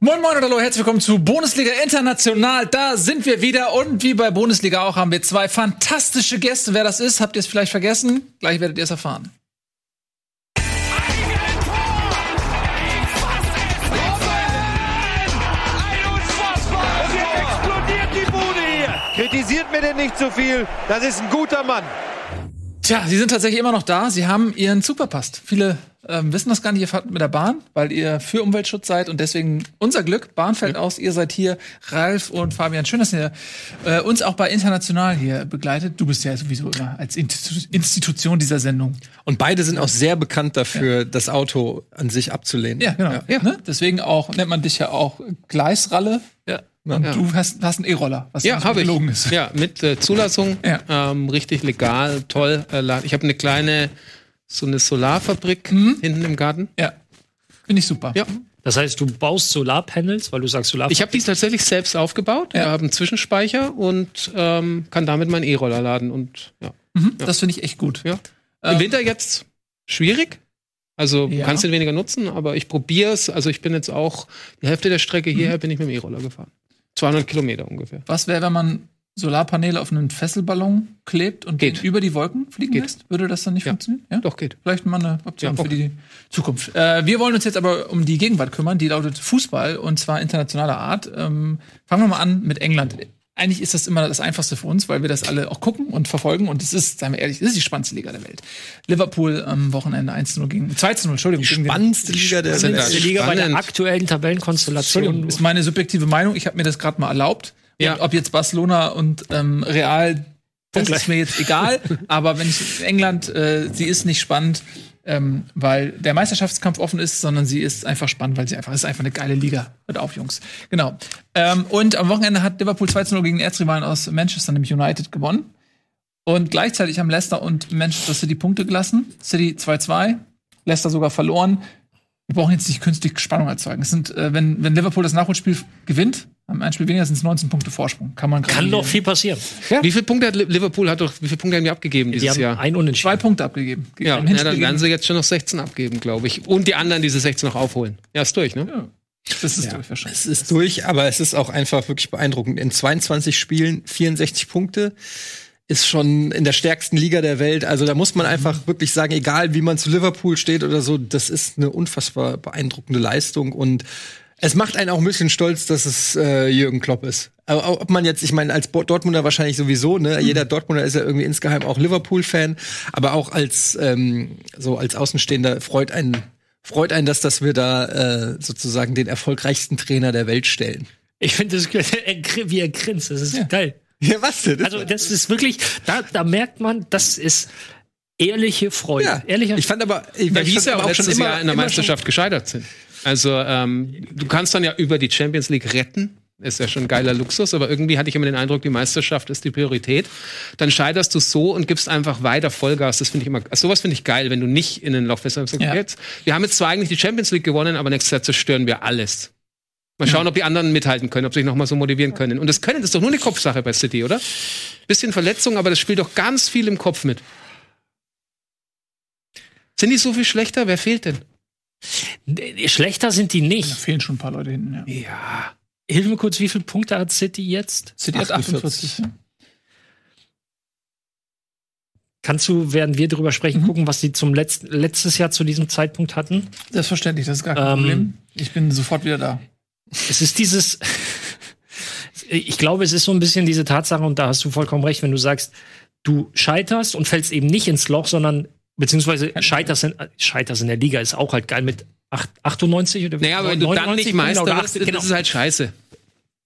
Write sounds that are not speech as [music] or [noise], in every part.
Moin Moin und hallo, herzlich willkommen zu Bundesliga International. Da sind wir wieder und wie bei Bundesliga auch haben wir zwei fantastische Gäste. Wer das ist, habt ihr es vielleicht vergessen? Gleich werdet ihr es erfahren. Kritisiert mir denn nicht zu so viel. Das ist ein guter Mann. Tja, Sie sind tatsächlich immer noch da. Sie haben Ihren Superpass. Viele ähm, wissen das gar nicht. Ihr fahrt mit der Bahn, weil ihr für Umweltschutz seid und deswegen unser Glück. Bahn fällt ja. aus. Ihr seid hier. Ralf und Fabian. Schön, dass ihr äh, uns auch bei International hier begleitet. Du bist ja sowieso immer als Institution dieser Sendung. Und beide sind auch sehr bekannt dafür, ja. das Auto an sich abzulehnen. Ja, genau. Ja. Ne? Deswegen auch nennt man dich ja auch Gleisralle. Ja. Und ja. du hast, hast einen E-Roller, was ja, habe ich. Ist. Ja, mit äh, Zulassung, ja. ähm, richtig legal, toll. Äh, ich habe eine kleine, so eine Solarfabrik mhm. hinten im Garten. Ja, finde ich super. Ja. Das heißt, du baust Solarpanels, weil du sagst Solarfabrik. Ich habe die tatsächlich selbst aufgebaut. Ja. Wir haben einen Zwischenspeicher und ähm, kann damit meinen E-Roller laden und ja. Mhm, ja. Das finde ich echt gut. Ja. Im ähm, Winter jetzt schwierig. Also ja. kannst du weniger nutzen, aber ich probiere es. Also ich bin jetzt auch die Hälfte der Strecke hierher mhm. bin ich mit dem E-Roller gefahren. 200 Kilometer ungefähr. Was wäre, wenn man Solarpaneele auf einen Fesselballon klebt und geht. über die Wolken fliegen geht. lässt? Würde das dann nicht ja. funktionieren? Ja? Doch, geht. Vielleicht mal eine Option ja, okay. für die Zukunft. Äh, wir wollen uns jetzt aber um die Gegenwart kümmern, die lautet Fußball und zwar internationaler Art. Ähm, fangen wir mal an mit England eigentlich ist das immer das Einfachste für uns, weil wir das alle auch gucken und verfolgen. Und es ist, seien wir ehrlich, es ist die spannendste Liga der Welt. Liverpool am Wochenende 1-0 gegen 2-0, Entschuldigung. Die spannendste Liga der Welt. Die Liga bei der aktuellen Tabellenkonstellation. Ist meine subjektive Meinung. Ich habe mir das gerade mal erlaubt. Ja. ob jetzt Barcelona und ähm, Real, das ist mir jetzt egal. aber wenn ich England, äh, sie ist nicht spannend ähm, weil der Meisterschaftskampf offen ist, sondern sie ist einfach spannend, weil sie einfach ist einfach eine geile Liga. Hört auf, Jungs. Genau. Ähm, und am Wochenende hat Liverpool 2-0 gegen Erzrivalen aus Manchester, nämlich United, gewonnen. Und gleichzeitig haben Leicester und Manchester City Punkte gelassen. City 2-2, Leicester sogar verloren. Wir brauchen jetzt nicht künstlich Spannung erzeugen. Es sind, äh, wenn, wenn Liverpool das Nachholspiel gewinnt, ein Spiel weniger sind es 19 Punkte Vorsprung. Kann man Kann doch viel passieren. Ja. Wie viele Punkte hat Liverpool hat doch, wie viele Punkte haben die abgegeben dieses die haben Jahr? Ein und Zwei Punkte abgegeben. Ja, ja dann werden sie jetzt schon noch 16 abgeben, glaube ich. Und die anderen diese 16 noch aufholen. Ja, ist durch, ne? Ja. Das ist ja, durch wahrscheinlich. Es ist durch, aber es ist auch einfach wirklich beeindruckend. In 22 Spielen 64 Punkte ist schon in der stärksten Liga der Welt. Also da muss man einfach wirklich sagen, egal wie man zu Liverpool steht oder so, das ist eine unfassbar beeindruckende Leistung und es macht einen auch ein bisschen stolz, dass es äh, Jürgen Klopp ist. Aber ob man jetzt, ich meine, als Dortmunder wahrscheinlich sowieso, ne? Mhm. Jeder Dortmunder ist ja irgendwie insgeheim auch Liverpool-Fan, aber auch als ähm, so als Außenstehender freut einen freut einen, dass, dass wir da äh, sozusagen den erfolgreichsten Trainer der Welt stellen. Ich finde das, [laughs] wie er grinst, das ist ja. geil. Ja, was denn? Also das ist wirklich, da, da merkt man, das ist ehrliche Freude. Ja. Ehrlicher ich fand aber, ich, ja, wie es ja auch schon immer Jahr in der Meisterschaft gescheitert sind. Also ähm, du kannst dann ja über die Champions League retten. Ist ja schon ein geiler Luxus, aber irgendwie hatte ich immer den Eindruck, die Meisterschaft ist die Priorität. Dann scheiterst du so und gibst einfach weiter Vollgas. Das finde ich immer, also sowas finde ich geil, wenn du nicht in den Lauf bist. Ja. Jetzt, wir haben jetzt zwar eigentlich die Champions League gewonnen, aber nächstes Jahr zerstören wir alles. Mal schauen, ja. ob die anderen mithalten können, ob sie sich noch mal so motivieren können. Und das können, das ist doch nur eine Kopfsache bei City, oder? Bisschen Verletzung, aber das spielt doch ganz viel im Kopf mit. Sind die so viel schlechter? Wer fehlt denn? Schlechter sind die nicht. Da fehlen schon ein paar Leute hinten, ja. Ja. Hilf mir kurz, wie viele Punkte hat City jetzt? City hat 48. Kannst du, während wir darüber sprechen, mhm. gucken, was sie zum Letz letztes Jahr zu diesem Zeitpunkt hatten? Selbstverständlich, das ist gar kein ähm, Problem. Ich bin sofort wieder da. Es ist dieses, [laughs] ich glaube, es ist so ein bisschen diese Tatsache, und da hast du vollkommen recht, wenn du sagst, du scheiterst und fällst eben nicht ins Loch, sondern beziehungsweise scheiterst in, scheiterst in der Liga ist auch halt geil mit 8, 98 oder Naja, aber wenn du dann nicht Meister wirst, genau. das ist halt scheiße.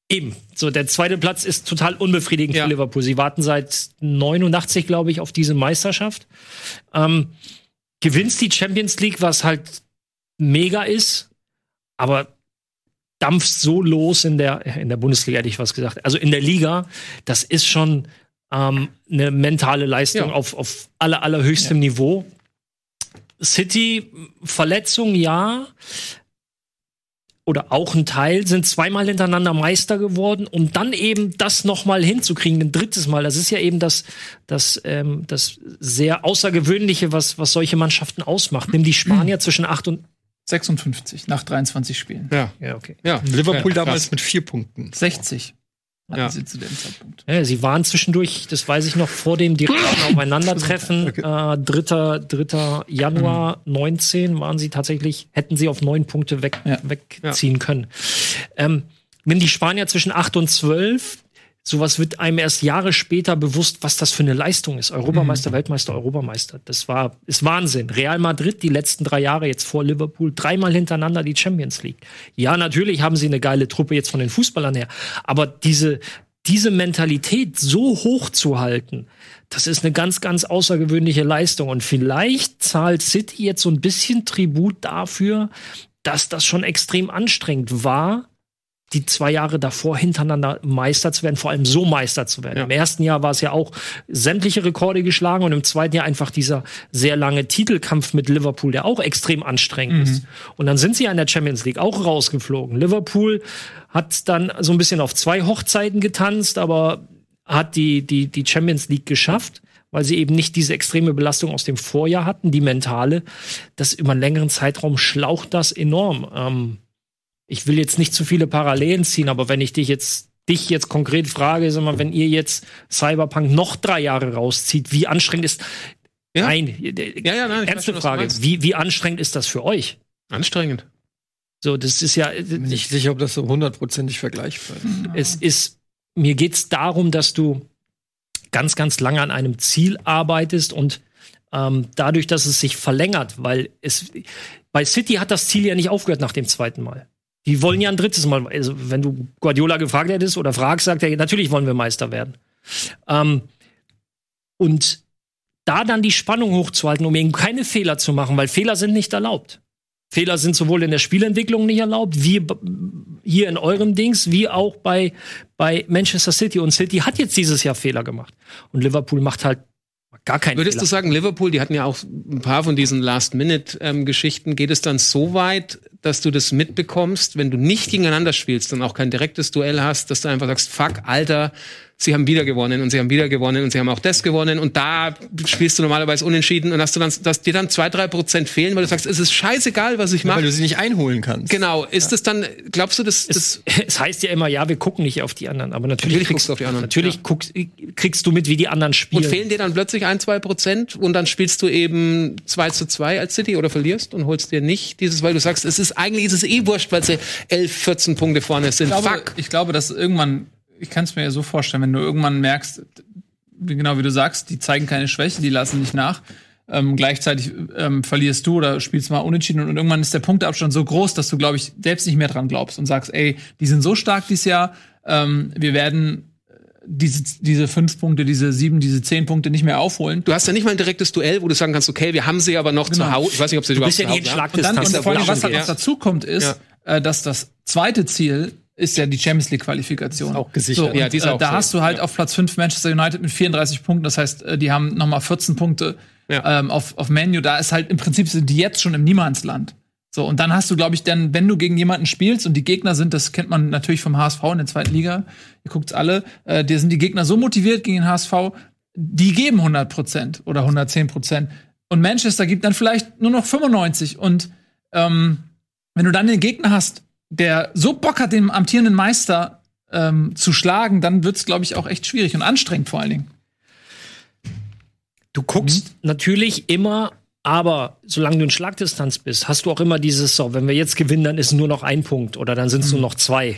Eben. So, der zweite Platz ist total unbefriedigend ja. für Liverpool. Sie warten seit 89, glaube ich, auf diese Meisterschaft. Ähm, gewinnst die Champions League, was halt mega ist, aber dampfst so los in der, in der Bundesliga, hätte ich was gesagt. Also in der Liga, das ist schon ähm, eine mentale Leistung ja. auf, auf aller, allerhöchstem ja. Niveau. City, Verletzung, ja. Oder auch ein Teil, sind zweimal hintereinander Meister geworden, um dann eben das nochmal hinzukriegen, ein drittes Mal. Das ist ja eben das, das, ähm, das sehr Außergewöhnliche, was, was solche Mannschaften ausmacht. Nimm die Spanier [clears throat] zwischen 8 und 56 nach 23 Spielen. Ja, ja, okay. Ja, Liverpool ja, damals mit vier Punkten. 60 ja. sie zu dem Zeitpunkt. Ja, sie waren zwischendurch, das weiß ich noch, vor dem direkten [laughs] Aufeinandertreffen, okay. äh, 3. 3. Januar mhm. 19 waren sie tatsächlich, hätten sie auf neun Punkte weg, ja. wegziehen können. Ähm, wenn die Spanier zwischen 8 und 12 sowas wird einem erst Jahre später bewusst, was das für eine Leistung ist. Europameister, mhm. Weltmeister, Europameister. Das war, ist Wahnsinn. Real Madrid die letzten drei Jahre jetzt vor Liverpool dreimal hintereinander die Champions League. Ja, natürlich haben sie eine geile Truppe jetzt von den Fußballern her. Aber diese, diese Mentalität so hoch zu halten, das ist eine ganz, ganz außergewöhnliche Leistung. Und vielleicht zahlt City jetzt so ein bisschen Tribut dafür, dass das schon extrem anstrengend war, die zwei Jahre davor hintereinander Meister zu werden, vor allem so Meister zu werden. Ja. Im ersten Jahr war es ja auch sämtliche Rekorde geschlagen und im zweiten Jahr einfach dieser sehr lange Titelkampf mit Liverpool, der auch extrem anstrengend mhm. ist. Und dann sind sie ja in der Champions League auch rausgeflogen. Liverpool hat dann so ein bisschen auf zwei Hochzeiten getanzt, aber hat die, die, die Champions League geschafft weil sie eben nicht diese extreme Belastung aus dem Vorjahr hatten, die mentale. Das über einen längeren Zeitraum schlaucht das enorm. Ähm, ich will jetzt nicht zu viele Parallelen ziehen, aber wenn ich dich jetzt dich jetzt konkret frage, sag mal, wenn ihr jetzt Cyberpunk noch drei Jahre rauszieht, wie anstrengend ist ja. Nein, ja, ja, nein, ernste Frage. Wie, wie anstrengend ist das für euch? Anstrengend. So, das ist ja. Ich bin nicht sicher, ob das so hundertprozentig vergleichbar ist. Es ist, mir geht's darum, dass du ganz, ganz lange an einem Ziel arbeitest und ähm, dadurch, dass es sich verlängert, weil es bei City hat das Ziel ja nicht aufgehört nach dem zweiten Mal. Die wollen ja ein drittes Mal. Also, wenn du Guardiola gefragt hättest oder fragst, sagt er, natürlich wollen wir Meister werden. Ähm, und da dann die Spannung hochzuhalten, um eben keine Fehler zu machen, weil Fehler sind nicht erlaubt. Fehler sind sowohl in der Spielentwicklung nicht erlaubt, wie hier in eurem Dings, wie auch bei, bei Manchester City. Und City hat jetzt dieses Jahr Fehler gemacht. Und Liverpool macht halt gar keinen Würdest Fehler. du sagen, Liverpool, die hatten ja auch ein paar von diesen Last-Minute-Geschichten, ähm, geht es dann so weit, dass du das mitbekommst, wenn du nicht gegeneinander spielst und auch kein direktes Duell hast, dass du einfach sagst, fuck, Alter, sie haben wieder gewonnen und sie haben wieder gewonnen und sie haben auch das gewonnen und da spielst du normalerweise unentschieden und hast du dann, dass dir dann zwei, drei Prozent fehlen, weil du sagst, es ist scheißegal, was ich mache. weil du sie nicht einholen kannst. Genau. Ist ja. das dann, glaubst du, dass das? Es, es, heißt ja immer, ja, wir gucken nicht auf die anderen, aber natürlich, natürlich kriegst du auf die anderen. Natürlich ja. guckst, kriegst du mit, wie die anderen spielen. Und fehlen dir dann plötzlich ein, zwei Prozent und dann spielst du eben zwei zu zwei als City oder verlierst und holst dir nicht dieses, weil du sagst, es ist eigentlich ist es eh wurscht, weil sie elf, 14 Punkte vorne sind. Ich glaube, Fuck. Ich glaube, dass irgendwann ich kann es mir ja so vorstellen, wenn du irgendwann merkst, genau wie du sagst, die zeigen keine Schwäche, die lassen nicht nach. Ähm, gleichzeitig ähm, verlierst du oder spielst mal unentschieden und, irgendwann ist der Punkteabstand so groß, dass du, glaube ich, selbst nicht mehr dran glaubst und sagst, ey, die sind so stark dieses Jahr, ähm, wir werden äh, diese, diese fünf Punkte, diese sieben, diese zehn Punkte nicht mehr aufholen. Du hast ja nicht mal ein direktes Duell, wo du sagen kannst, okay, wir haben sie aber noch genau. zu Hause. Ich weiß nicht, ob sie du bist ja nicht Und, dann, und vor allem, was halt noch dazu kommt, ist, ja. äh, dass das zweite Ziel ist ja die Champions League Qualifikation. Auch gesichert. So, ja, die ist äh, auch da so. hast du halt ja. auf Platz 5 Manchester United mit 34 Punkten. Das heißt, äh, die haben noch mal 14 Punkte ja. ähm, auf, auf Menu. Da ist halt im Prinzip sind die jetzt schon im Niemandsland. So, und dann hast du, glaube ich, dann, wenn du gegen jemanden spielst und die Gegner sind, das kennt man natürlich vom HSV in der zweiten Liga, ihr guckt's alle, äh, dir sind die Gegner so motiviert gegen den HSV, die geben 100 Prozent oder 110 Prozent. Und Manchester gibt dann vielleicht nur noch 95. Und ähm, wenn du dann den Gegner hast, der so Bock hat, den amtierenden Meister ähm, zu schlagen, dann wird's, glaube ich, auch echt schwierig und anstrengend vor allen Dingen. Du guckst mhm. natürlich immer, aber solange du in Schlagdistanz bist, hast du auch immer dieses, so, wenn wir jetzt gewinnen, dann ist nur noch ein Punkt oder dann sind es mhm. nur noch zwei.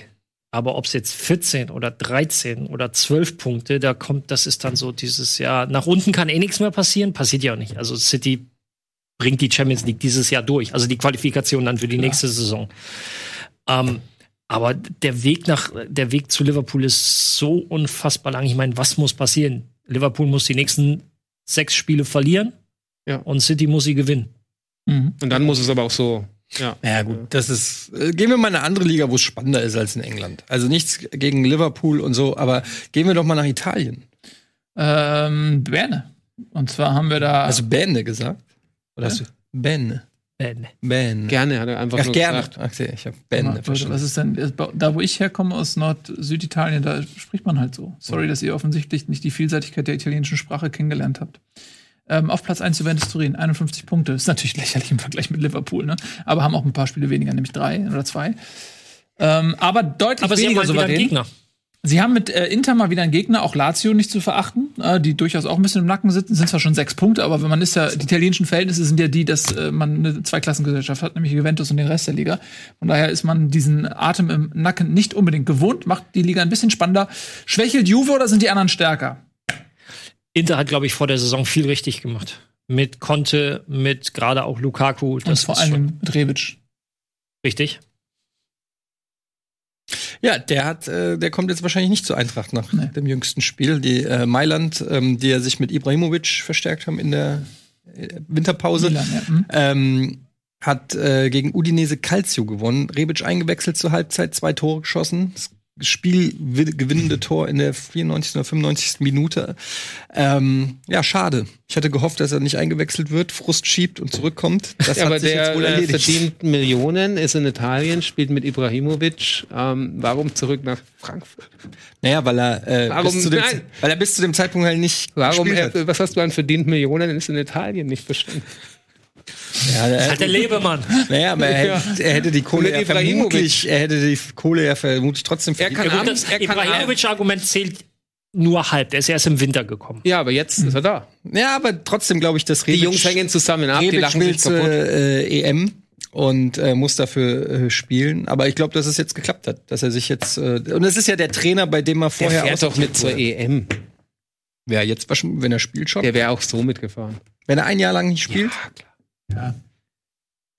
Aber ob es jetzt 14 oder 13 oder 12 Punkte, da kommt, das ist dann so dieses Jahr, nach unten kann eh nichts mehr passieren, passiert ja auch nicht. Also City bringt die Champions League dieses Jahr durch, also die Qualifikation dann für die ja. nächste Saison. Ähm, aber der Weg nach, der Weg zu Liverpool ist so unfassbar lang. Ich meine, was muss passieren? Liverpool muss die nächsten sechs Spiele verlieren ja. und City muss sie gewinnen. Mhm. Und dann muss es aber auch so. Ja. ja, gut, das ist. Äh, gehen wir mal in eine andere Liga, wo es spannender ist als in England. Also nichts gegen Liverpool und so, aber gehen wir doch mal nach Italien. Ähm, Berne. Und zwar haben wir da. Hast du Berne gesagt? Oder ja? hast du Berne? Ben. Ben. Gerne, hat er einfach Ach, nur gerne. gesagt. Ach, ich habe Ben. Mal, was ist denn, da wo ich herkomme aus Nord-Süditalien, da spricht man halt so. Sorry, dass ihr offensichtlich nicht die Vielseitigkeit der italienischen Sprache kennengelernt habt. Ähm, auf Platz 1 Juventus Turin, 51 Punkte. Ist natürlich lächerlich im Vergleich mit Liverpool, ne? Aber haben auch ein paar Spiele weniger, nämlich drei oder zwei. Ähm, aber deutlich Aber sie haben weniger halt wieder einen. Gegner. Sie haben mit äh, Inter mal wieder einen Gegner, auch Lazio nicht zu verachten, äh, die durchaus auch ein bisschen im Nacken sitzen. Sind zwar schon sechs Punkte, aber wenn man ist ja, die italienischen Verhältnisse sind ja die, dass äh, man eine Zweiklassengesellschaft hat, nämlich Juventus und den Rest der Liga. Von daher ist man diesen Atem im Nacken nicht unbedingt gewohnt, macht die Liga ein bisschen spannender. Schwächelt Juve oder sind die anderen stärker? Inter hat, glaube ich, vor der Saison viel richtig gemacht. Mit Conte, mit gerade auch Lukaku. Und Das vor ist schon allem mit Rebic. richtig. Ja, der hat, äh, der kommt jetzt wahrscheinlich nicht zur Eintracht nach Nee. dem jüngsten Spiel. Die äh, Mailand, ähm, die ja sich mit Ibrahimovic verstärkt haben in der äh, Winterpause, Milan, ja. Hm. ähm, hat äh, gegen Udinese Calcio gewonnen. Rebic eingewechselt zur Halbzeit, zwei Tore geschossen. Das Spielgewinnende [laughs] Tor in der 94. oder 95. Minute. Ähm, ja, schade. Ich hatte gehofft, dass er nicht eingewechselt wird, Frust schiebt und zurückkommt. Das Ja, aber hat sich der jetzt wohl äh, erledigt. verdient Millionen, ist in Italien, spielt mit Ibrahimovic. Ähm, warum zurück nach Frankfurt? Naja, weil er, äh, Warum- bis zu dem, nein. weil er bis zu dem Zeitpunkt halt nicht Warum, er, was hast du an verdient Millionen, ist in Italien nicht verstanden? Ja, er, Hat der Lebemann. naja, aber er, Ja. hätte, er hätte die Kohle ja vermutlich, er hätte die Kohle ja vermutlich trotzdem Er kann Ja, das er kann Ibrahimovic-Argument zählt nur halb. Der ist erst im Winter gekommen. Ja, aber jetzt ist er da. Ja, aber trotzdem glaube ich, dass Die Rebic, Jungs hängen zusammen ab, die Rebic lachen will sich zur kaputt. äh, EM und äh, muss dafür äh, spielen. Aber ich glaube, dass es jetzt geklappt hat, dass er sich jetzt äh, und es ist ja der Trainer, bei dem er Der vorher fährt doch mit zur. EM. Wer jetzt wahrscheinlich- wenn er spielt schon, Der wäre auch so mitgefahren. wenn er ein Jahr lang nicht spielt. Ja,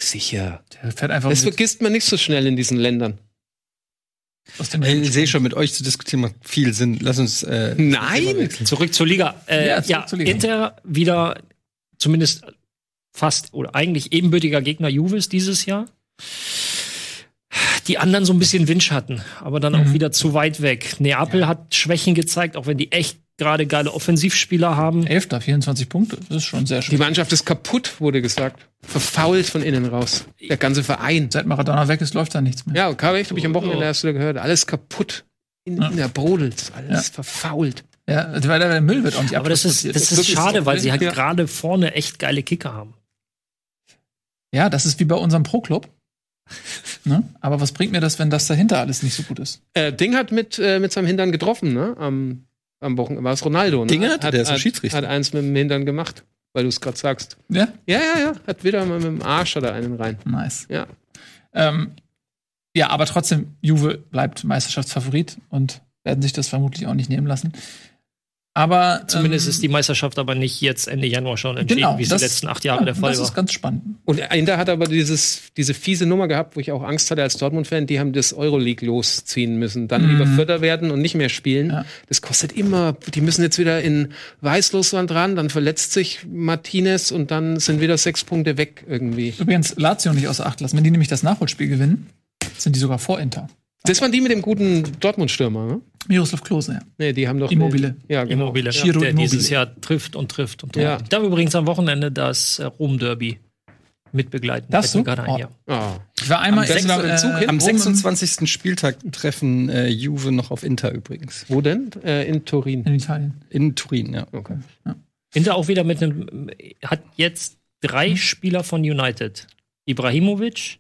Sicher. der fährt einfach Das mit vergisst man nicht so schnell in diesen Ländern. aus dem Ich sehe schon, mit euch zu diskutieren macht viel Sinn. Lass uns äh, Nein! Zurück zur Liga. Äh, Ja, ja, zur Liga. Inter wieder zumindest fast oder eigentlich ebenbürtiger Gegner Juves dieses Jahr. Die anderen so ein bisschen Windschatten, aber dann auch wieder zu weit weg. Neapel hat Schwächen gezeigt, auch wenn die echt gerade geile Offensivspieler haben. Elfter, 24 Punkte. Das ist schon sehr Die schön. Mannschaft ist kaputt, wurde gesagt. Verfault von innen raus. Der ganze Verein. Seit Maradona weg ist, läuft da nichts mehr. Ja, Karl, habe ich am Wochenende erst wieder gehört. Alles kaputt. In, Ja. in der brodelt. Alles Ja. verfault. Ja, weil der Müll wird auch nicht Aber das ist, das ist schade, weil sie halt ja. gerade vorne echt geile Kicker haben. Ja, das ist wie bei unserem Pro-Club. [laughs] ne? Aber was bringt mir das, wenn das dahinter alles nicht so gut ist? Äh, Ding hat mit, äh, mit seinem Hintern getroffen, ne? Am, am Wochenende. War es Ronaldo, ne? Ding hatte, der ist ein hat, Schiedsrichter. Hat eins mit dem Hintern gemacht, weil du es gerade sagst. Ja? Ja, ja, ja. Hat wieder mal mit dem Arsch oder einen rein. Nice. Ja. Ähm, ja, aber trotzdem, Juve bleibt Meisterschaftsfavorit und werden sich das vermutlich auch nicht nehmen lassen. Aber Zumindest ähm, ist die Meisterschaft aber nicht jetzt Ende Januar schon entschieden, genau, wie es das- die letzten acht Jahre der Fall Das war. ist ganz spannend. Und Inter hat aber dieses, diese fiese Nummer gehabt, wo ich auch Angst hatte als Dortmund-Fan, die haben das Euroleague losziehen müssen. Dann lieber Vierter werden und nicht mehr spielen. Mhm. Ja. Das kostet immer, die müssen jetzt wieder in Weißlosland ran, dann verletzt sich Martinez und dann sind wieder sechs Punkte weg irgendwie. Übrigens, Lazio nicht außer Acht lassen. Wenn die nämlich das Nachholspiel gewinnen, sind die sogar vor Inter. Das waren die mit dem guten Dortmund-Stürmer, ne? Miroslav Klose, ja. Nee, die haben doch. Immobile. Ja, genau. Immobile, Giro der Immobile. dieses Jahr trifft und trifft und trifft. Ja. Ich darf übrigens am Wochenende das äh, Rom-Derby mitbegleiten. Mir du? gerade ein, Oh. ja. Ah. Ich war einmal Am im Zug hin? Am Rom im- 26. Spieltag treffen äh, Juve noch auf Inter übrigens. Wo denn? Äh, in Turin. in Italien. In Turin, ja. Okay. Inter auch wieder mit einem, hat jetzt drei. Spieler von United. Ibrahimovic,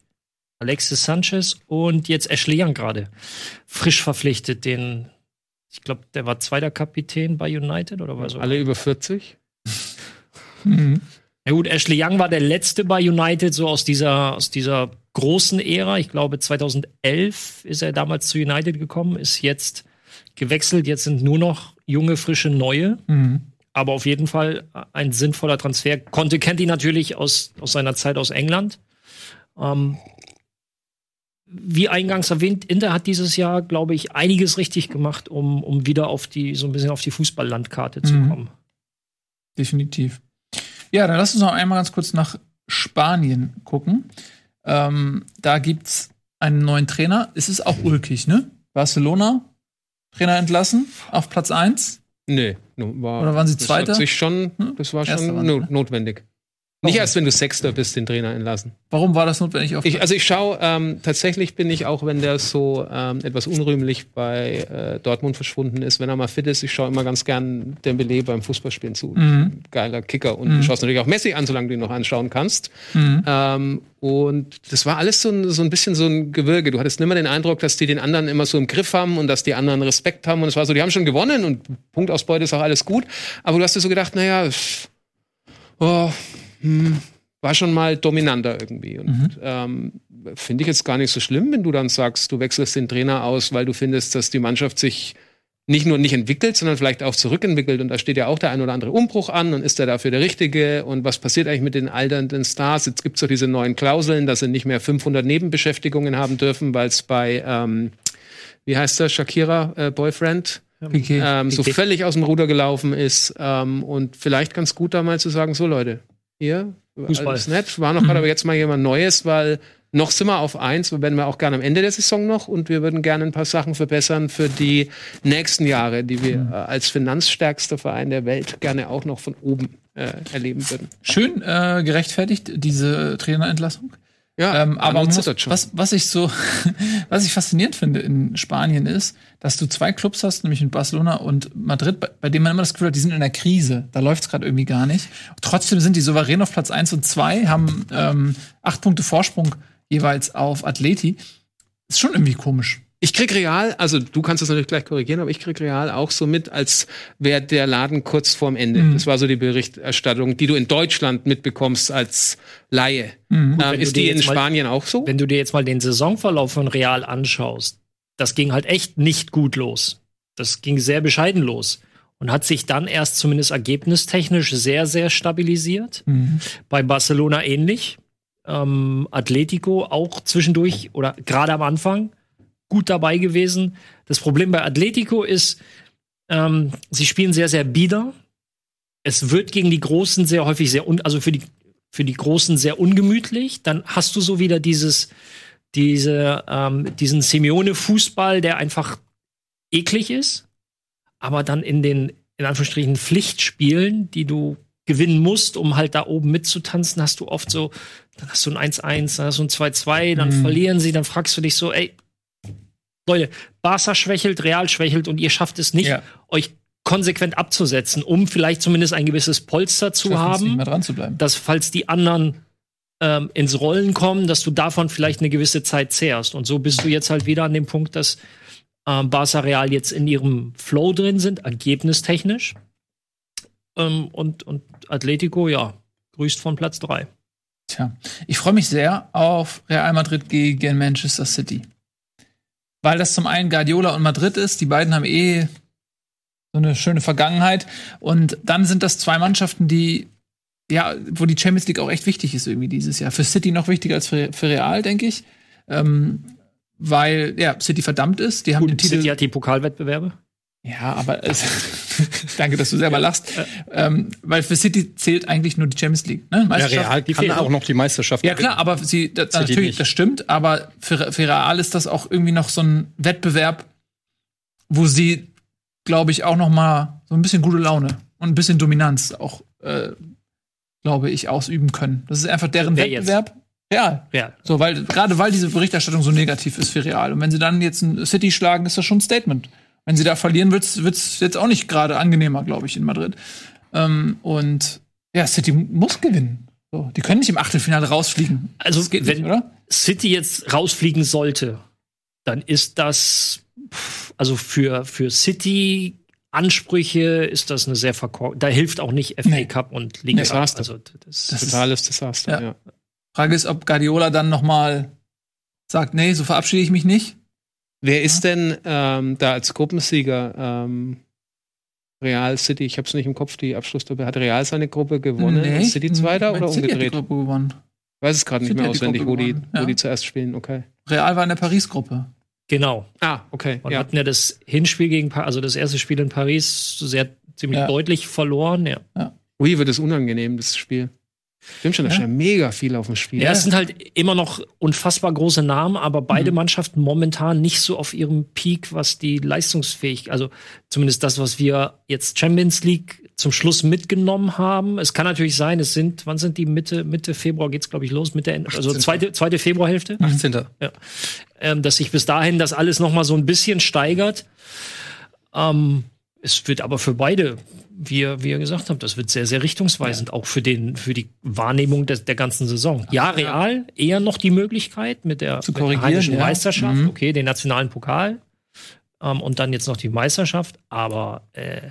Alexis Sanchez und jetzt Ashley Young gerade. Frisch verpflichtet, den, ich glaube, der war zweiter Kapitän bei United oder war so. Alle über 40? [laughs] Mhm. Ja gut, Ashley Young war der letzte bei United, so aus dieser, aus dieser großen Ära. Ich glaube, 2011 ist er damals zu United gekommen, ist jetzt gewechselt. Jetzt sind nur noch junge, frische, neue. Mhm. Aber auf jeden Fall ein sinnvoller Transfer. Conte kennt ihn natürlich aus, aus seiner Zeit aus England. Ähm, wie eingangs erwähnt, Inter hat dieses Jahr, glaube ich, einiges richtig gemacht, um, um wieder auf die, so ein bisschen auf die Fußballlandkarte zu Mhm. kommen. Definitiv. Ja, dann lass uns noch einmal ganz kurz nach Spanien gucken. Ähm, da gibt's einen neuen Trainer. Es ist auch ulkig, ne? Barcelona, Trainer entlassen, auf Platz 1. Nee, no, war, Oder waren sie das Zweiter? hat sich schon, Hm? das war Erster schon waren no ne? notwendig. Nicht erst, wenn du Sechster bist, den Trainer entlassen. Warum war das notwendig? Ich, also ich schaue, ähm, tatsächlich bin ich auch, wenn der so ähm, etwas unrühmlich bei äh, Dortmund verschwunden ist, wenn er mal fit ist, ich schaue immer ganz gern Dembele beim Fußballspielen zu. Mhm. Geiler Kicker. Und Mhm. du schaust natürlich auch Messi an, solange du ihn noch anschauen kannst. Mhm. Ähm, und das war alles so ein, so ein bisschen so ein Gewürge. Du hattest immer den Eindruck, dass die den anderen immer so im Griff haben und dass die anderen Respekt haben. Und es war so, die haben schon gewonnen und Punktausbeute ist auch alles gut. Aber du hast dir so gedacht, naja, oh, hm, war schon mal dominanter irgendwie. Und Mhm. ähm, finde ich jetzt gar nicht so schlimm, wenn du dann sagst, du wechselst den Trainer aus, weil du findest, dass die Mannschaft sich nicht nur nicht entwickelt, sondern vielleicht auch zurückentwickelt. Und da steht ja auch der ein oder andere Umbruch an und ist der dafür der Richtige? Und was passiert eigentlich mit den alternden Stars? Jetzt gibt's doch diese neuen Klauseln, dass sie nicht mehr 500 Nebenbeschäftigungen haben dürfen, weil es bei, ähm, wie heißt der, Shakira, äh, Boyfriend? Piquet. ähm, so Piquet. völlig aus dem Ruder gelaufen ist. Ähm, und vielleicht ganz gut da mal zu sagen, so Leute, hier, Fußball. alles nett, war noch gerade aber [clears throat] jetzt mal jemand Neues, weil noch sind wir auf eins, wir werden wir auch gerne am Ende der Saison noch und wir würden gerne ein paar Sachen verbessern für die nächsten Jahre, die wir äh, als finanzstärkster Verein der Welt gerne auch noch von oben äh, erleben würden. Schön äh, gerechtfertigt, diese Trainerentlassung. Ja, Ähm, aber muss, was, was ich so, [laughs] was ich faszinierend finde in Spanien ist, dass du zwei Clubs hast, nämlich in Barcelona und Madrid, bei, bei denen man immer das Gefühl hat, die sind in der Krise. Da läuft es gerade irgendwie gar nicht. Trotzdem sind die souverän auf Platz 1 und 2, haben ähm, acht Punkte Vorsprung jeweils auf Atleti. Ist schon irgendwie komisch. Ich krieg Real, also du kannst das natürlich gleich korrigieren, aber ich krieg Real auch so mit, als wäre der Laden kurz vorm Ende. Mhm. Das war so die Berichterstattung, die du in Deutschland mitbekommst als Laie. Mhm. Ähm, ist die in jetzt mal- Spanien auch so? Wenn du dir jetzt mal den Saisonverlauf von Real anschaust, das ging halt echt nicht gut los. Das ging sehr bescheiden los und hat sich dann erst zumindest ergebnistechnisch sehr, sehr stabilisiert. Mhm. Bei Barcelona ähnlich. Ähm, Atletico auch zwischendurch oder gerade am Anfang gut dabei gewesen. Das Problem bei Atletico ist, ähm, sie spielen sehr, sehr bieder. Es wird gegen die Großen sehr häufig sehr, un also für die, für die Großen sehr ungemütlich. Dann hast du so wieder dieses, diese, ähm, diesen Simeone-Fußball, der einfach eklig ist, aber dann in den, in Anführungsstrichen, Pflichtspielen, die du gewinnen musst, um halt da oben mitzutanzen, hast du oft so, dann hast du ein 1-1, dann hast du ein 2-2, dann Mhm. verlieren sie, dann fragst du dich so, ey, Leute, Barca schwächelt, Real schwächelt und ihr schafft es nicht, Ja. euch konsequent abzusetzen, um vielleicht zumindest ein gewisses Polster zu Schaffen es nicht haben mehr dran zu bleiben. dass falls die anderen ähm, ins Rollen kommen, dass du davon vielleicht eine gewisse Zeit zehrst. Und so bist du jetzt halt wieder an dem Punkt, dass ähm, Barca Real jetzt in ihrem Flow drin sind, ergebnistechnisch. Ähm, und, und Atletico, ja, grüßt von Platz 3. Tja, ich freue mich sehr auf Real Madrid gegen Manchester City. Weil das zum einen Guardiola und Madrid ist, die beiden haben eh so eine schöne Vergangenheit. Und dann sind das zwei Mannschaften, die, ja, wo die Champions League auch echt wichtig ist irgendwie dieses Jahr. Für City noch wichtiger als für, für Real, denke ich. Ähm, weil, ja, City verdammt ist. Die haben den Titel. City hat die Pokalwettbewerbe. Ja, aber es, [laughs] [laughs] danke, dass du selber lachst. Ähm, weil für City zählt eigentlich nur die Champions League. Ne? Ja. Real die kann auch noch die Meisterschaft Ja klar, aber sie das, natürlich, nicht. das stimmt, aber für, für Real ist das auch irgendwie noch so ein Wettbewerb, wo sie, glaube ich, auch noch mal so ein bisschen gute Laune und ein bisschen Dominanz auch, äh, glaube ich, ausüben können. Das ist einfach deren Wer jetzt? Wettbewerb. Real. Real. So, weil gerade weil diese Berichterstattung so negativ ist für Real und wenn sie dann jetzt ein City schlagen, ist das schon ein Statement. Wenn sie da verlieren, wird's wird's jetzt auch nicht gerade angenehmer, glaube ich, in Madrid. Ähm, und ja, City muss gewinnen. So, die können nicht im Achtelfinale rausfliegen. Also, wenn- nicht, oder? City jetzt rausfliegen sollte, dann ist das, also für, für City Ansprüche ist das eine sehr verkorkst. Da hilft auch nicht FA Nee. Cup und Liga. Nee, Desaster. also, das, Das ist- Totales Desaster, Ja. ja. Frage ist, ob Guardiola dann noch mal sagt, nee, so verabschiede ich mich nicht. Wer ist denn ähm, da als Gruppensieger ähm, Real City? Ich habe es nicht im Kopf, die Abschlussgruppe. Hat Real seine Gruppe gewonnen? Ist City Zweiter oder City hat die umgedreht? Gruppe gewonnen. Ich weiß es gerade nicht City mehr die auswendig, Gruppe wo die, gewonnen, wo ja. die zuerst spielen. Okay. Real war in der Paris-Gruppe. genau. Ah, okay. Und Ja. hatten ja das Hinspiel gegen, Pa- also das erste Spiel in Paris sehr ziemlich Ja. deutlich verloren. Ja. Ui, wird es unangenehm, das Spiel. Stimmt schon, da Ja. steht mega viel auf dem Spiel. Ja, es sind halt immer noch unfassbar große Namen, aber beide Mhm. Mannschaften momentan nicht so auf ihrem Peak, was die Leistungsfähigkeit, also zumindest das, was wir jetzt Champions League zum Schluss mitgenommen haben. Es kann natürlich sein, es sind, wann sind die Mitte, Mitte Februar geht's, glaube ich, los, Mitte, Ende, also zweite, zweite Februarhälfte. 18. Ja. Ähm, dass sich bis dahin das alles noch mal so ein bisschen steigert. Ähm, es wird aber für beide, wie ihr, wie ihr gesagt habt, das wird sehr, sehr richtungsweisend, auch für den, für die Wahrnehmung des, der ganzen Saison. Ja, real eher noch die Möglichkeit mit der, Zu mit der heimischen ja. Meisterschaft, Mhm. okay, den nationalen Pokal ähm, und dann jetzt noch die Meisterschaft, aber äh,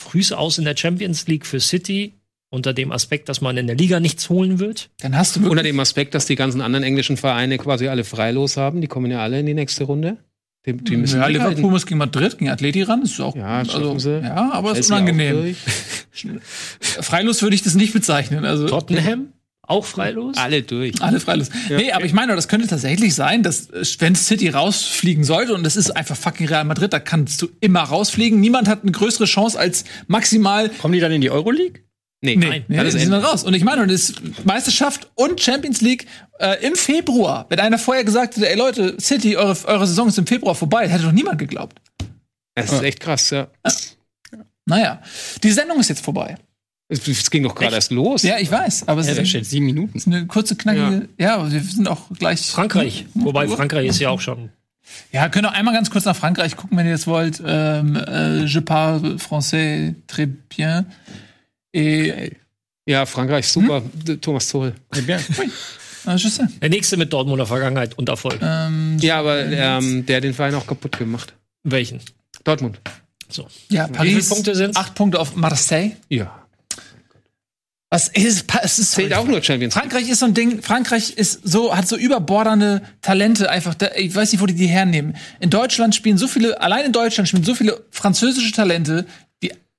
frühs aus in der Champions League für City unter dem Aspekt, dass man in der Liga nichts holen wird. Dann hast du Unter dem Aspekt, dass die ganzen anderen englischen Vereine quasi alle freilos haben. Die kommen ja alle in die nächste Runde. Die, die müssen ja. Liverpool muss gegen Madrid, gegen Atleti ran. Das ist auch, Ja, also, sie. ja, aber es ist unangenehm. [laughs] Freilos würde ich das nicht bezeichnen. Also, Tottenham auch freilos. Alle durch. Alle freilos. Nee, aber ich meine, das könnte tatsächlich sein, dass wenn City rausfliegen sollte und das ist einfach fucking Real Madrid, da kannst du immer rausfliegen. Niemand hat eine größere Chance als maximal Kommen die dann in die Euroleague? Nee, Nee, nee alles sind dann raus. Und ich meine, das ist Meisterschaft und Champions League äh, im Februar. Wenn einer vorher gesagt hätte, ey Leute, City, eure, eure Saison ist im Februar vorbei, hätte doch niemand geglaubt. Das ist echt krass, ja. Naja, die Sendung ist jetzt vorbei. Es, es ging doch gerade erst los. Ja, ich weiß, aber es Ja, ist, steht sieben Minuten. ist eine kurze, knackige. Ja, aber wir sind auch gleich. Frankreich. Wobei Frankreich ist ja auch schon. Ja, könnt ihr einmal ganz kurz nach Frankreich gucken, wenn ihr das wollt. Ähm, äh, je parle français très bien. Et, Ja, Frankreich, super. Thomas Tuchel. je sais. Der nächste mit Dortmunder Vergangenheit und Erfolg. Ähm, Ja, aber ähm, der hat den Verein auch kaputt gemacht. Welchen? Dortmund. So. ja, Wie Paris. viele Punkte sind's? Acht Punkte auf Marseille. Ja. Was ist, es ist Zählt auch nur Champions League. Frankreich ist so ein Ding, Frankreich ist so, hat so überbordernde Talente einfach, da, ich weiß nicht, wo die die hernehmen. In Deutschland spielen so viele, allein in Deutschland spielen so viele französische Talente,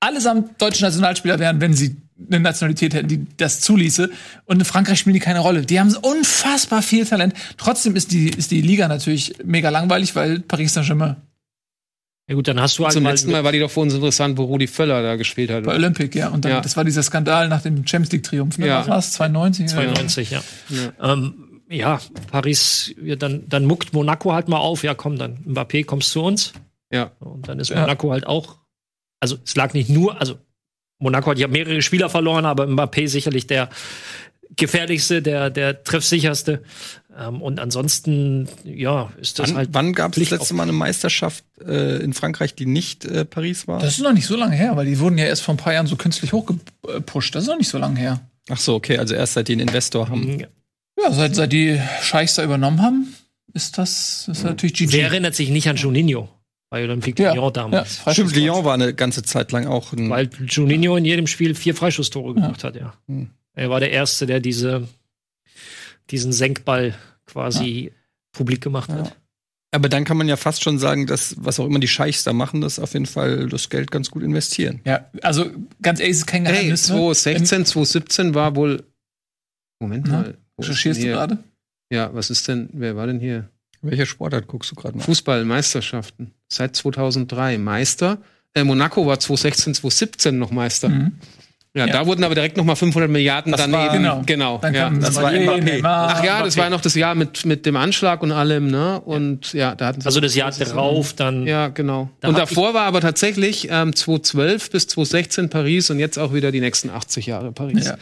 allesamt deutsche Nationalspieler wären, wenn sie eine Nationalität hätten, die das zuließe. Und in Frankreich spielen die keine Rolle. Die haben unfassbar viel Talent. Trotzdem ist die, ist die Liga natürlich mega langweilig, weil Paris Saint-Germain Ja gut, dann hast du halt Zum letzten Mal war die doch für uns interessant, wo Rudi Völler da gespielt hat. bei Olympic, ja. Und dann, Ja. das war dieser Skandal nach dem Champions League-Triumph. Ne? Ja. Was war's? 92? 92, ja. Ähm, ja, Paris, ja, dann, dann muckt Monaco halt mal auf. Ja, komm, dann Mbappé, kommst zu uns. Ja. Und dann ist Ja. Monaco halt auch. Also, es lag nicht nur, also, Monaco hat ja mehrere Spieler verloren, aber Mbappé sicherlich der gefährlichste, der, der treffsicherste. Ähm, und ansonsten, ja, ist das Wann, halt. wann gab es das letzte Mal eine Meisterschaft äh, in Frankreich, die nicht äh, Paris war? Das ist noch nicht so lange her, weil die wurden ja erst vor ein paar Jahren so künstlich hochgepusht. Das ist noch nicht so lange her. Ach so, okay, also erst seit die einen Investor haben. Ja, seit, seit die Scheichs da übernommen haben, ist das, ist natürlich GG. Wer erinnert sich nicht an Juninho bei Olympique ja, Lyon ja, damals? Stimmt, Freistoß- Lyon war eine ganze Zeit lang auch ein. Weil Juninho in jedem Spiel vier Freistoßtore gemacht hat, ja. Hm. Er war der Erste, der diese, diesen Senkball quasi publik gemacht hat. Aber dann kann man ja fast schon sagen, dass was auch immer die Scheichs da machen, das auf jeden Fall das Geld ganz gut investieren. Ja, also ganz ehrlich, es ist kein Hey, Geheimnis. ne? 2016, 2017 war wohl. Moment mal. Recherchierst du gerade? Ja, was ist denn, wer war denn hier? Welcher Sportart guckst du gerade nach? Fußballmeisterschaften. Seit 2003 Meister. Äh, Monaco war 2016, 2017 noch Meister. Mhm. Ja, Ja. da wurden aber direkt noch mal 500 Milliarden Das daneben. war- Genau. genau. Dann ja. kam das war Mbappé, Ach ja, das war noch das Jahr mit, mit dem Anschlag und allem, ne? Und ja, da hatten sie Also das Jahr drauf, dann Ja, genau. Da und davor war aber tatsächlich ähm, 2012 bis 2016 Paris und jetzt auch wieder die nächsten 80 Jahre Paris. Ja.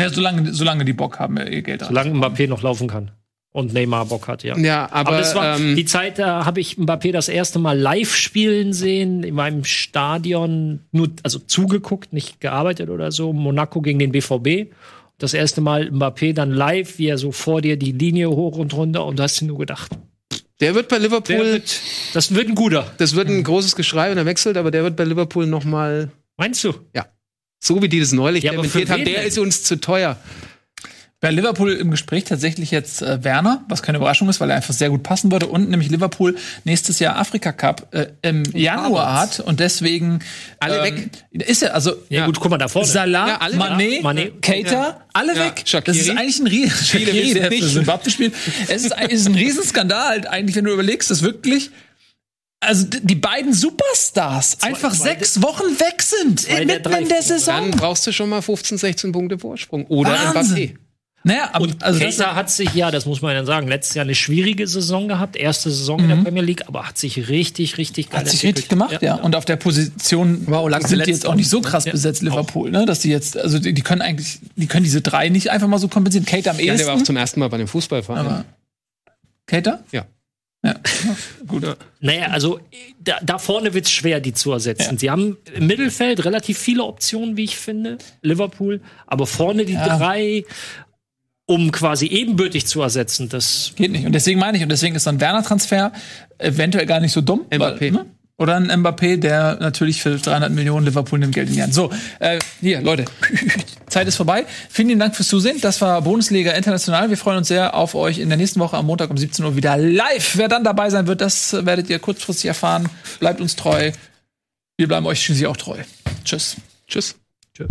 Ja, solange, solange die Bock haben, ihr Geld solange Mbappé noch laufen kann. Und Neymar Bock hat, ja. Ja, aber, Aber das war ähm, die Zeit, da habe ich Mbappé das erste Mal live spielen sehen, in meinem Stadion, nur, also zugeguckt, nicht gearbeitet oder so, Monaco gegen den BVB. Das erste Mal Mbappé dann live, wie er so vor dir die Linie hoch und runter und du hast dir nur gedacht, der wird bei Liverpool, wird, das wird ein guter. das wird ein großes Geschrei und er wechselt, aber der wird bei Liverpool noch mal Meinst du? so wie die das neulich Ja, dementiert haben, der denn? ist uns zu teuer. Bei Liverpool im Gespräch tatsächlich jetzt äh, Werner, was keine Überraschung ist, weil er einfach sehr gut passen würde und nämlich Liverpool nächstes Jahr Afrika Cup äh, im Januar hat und deswegen Alle ähm, Ist ja also Ja, gut, guck mal da vorne. Salah, Ja, alle Mané, weg. Mané. Keita, alle Ja, weg. Shaqiri. Das ist eigentlich ein Riesen der für Zimbabwe spielt. Es ist, ist ein Riesenskandal eigentlich, wenn du überlegst, dass wirklich also die beiden Superstars einfach zwei- sechs Wochen weg sind zwei der mitten in der. Saison. Dann brauchst du schon mal 15, 16 Punkte Vorsprung. Oder Wahnsinn. Mbappé. Naja, aber, und also Keita hat sich, ja, das muss man dann sagen, letztes Jahr eine schwierige Saison gehabt, erste Saison mhm. in der mhm. Premier League, aber hat sich richtig, richtig geil Hat sich richtig gemacht, ja. ja. Und auf der Position wow, sind die jetzt auch nicht so krass ja. besetzt, Liverpool, ne? Dass die jetzt, also die, die, können eigentlich, die können diese drei nicht einfach mal so kompensieren. Kate am ehesten. Ja, der war auch zum ersten Mal bei dem Fußballverein. Aber Cater? Ja. Ja, [laughs] gut. Naja, also da, da vorne wird es schwer, die zu ersetzen. Ja. Sie haben im Mittelfeld relativ viele Optionen, wie ich finde, Liverpool, aber vorne die ja. drei um quasi ebenbürtig zu ersetzen. Das geht nicht. Und deswegen meine ich, und deswegen ist so ein Werner-Transfer eventuell gar nicht so dumm. Mbappé. Weil, ne? Oder ein Mbappé, der natürlich für 300 Millionen Liverpool nimmt Geld in die Hand. So, äh, hier, Leute, [laughs] Zeit ist vorbei. Vielen lieben Dank fürs Zusehen. Das war Bundesliga International. Wir freuen uns sehr auf euch in der nächsten Woche am Montag um 17 Uhr wieder live. Wer dann dabei sein wird, das werdet ihr kurzfristig erfahren. Bleibt uns treu. Wir bleiben euch schließlich auch treu. Tschüss. Tschüss. Tschüss.